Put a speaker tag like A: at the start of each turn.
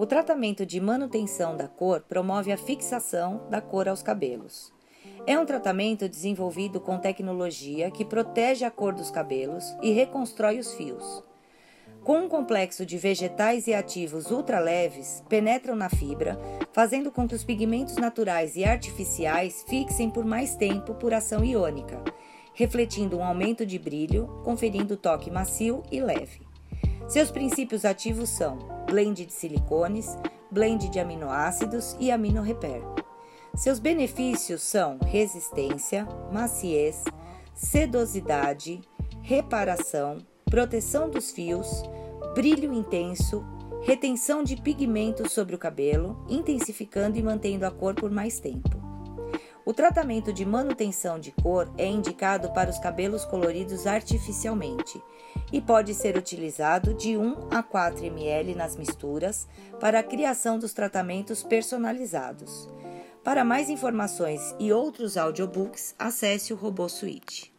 A: O tratamento de manutenção da cor promove a fixação da cor aos cabelos. É um tratamento desenvolvido com tecnologia que protege a cor dos cabelos e reconstrói os fios. Com um complexo de vegetais e ativos ultraleves, penetram na fibra, fazendo com que os pigmentos naturais e artificiais fixem por mais tempo por ação iônica, refletindo um aumento de brilho, conferindo toque macio e leve. Seus princípios ativos são blend de silicones, blend de aminoácidos e aminorepair. Seus benefícios são resistência, maciez, sedosidade, reparação, proteção dos fios, brilho intenso, retenção de pigmentos sobre o cabelo, intensificando e mantendo a cor por mais tempo. O tratamento de manutenção de cor é indicado para os cabelos coloridos artificialmente e pode ser utilizado de 1 a 4 ml nas misturas para a criação dos tratamentos personalizados. Para mais informações e outros audiobooks, acesse o Robô Suite.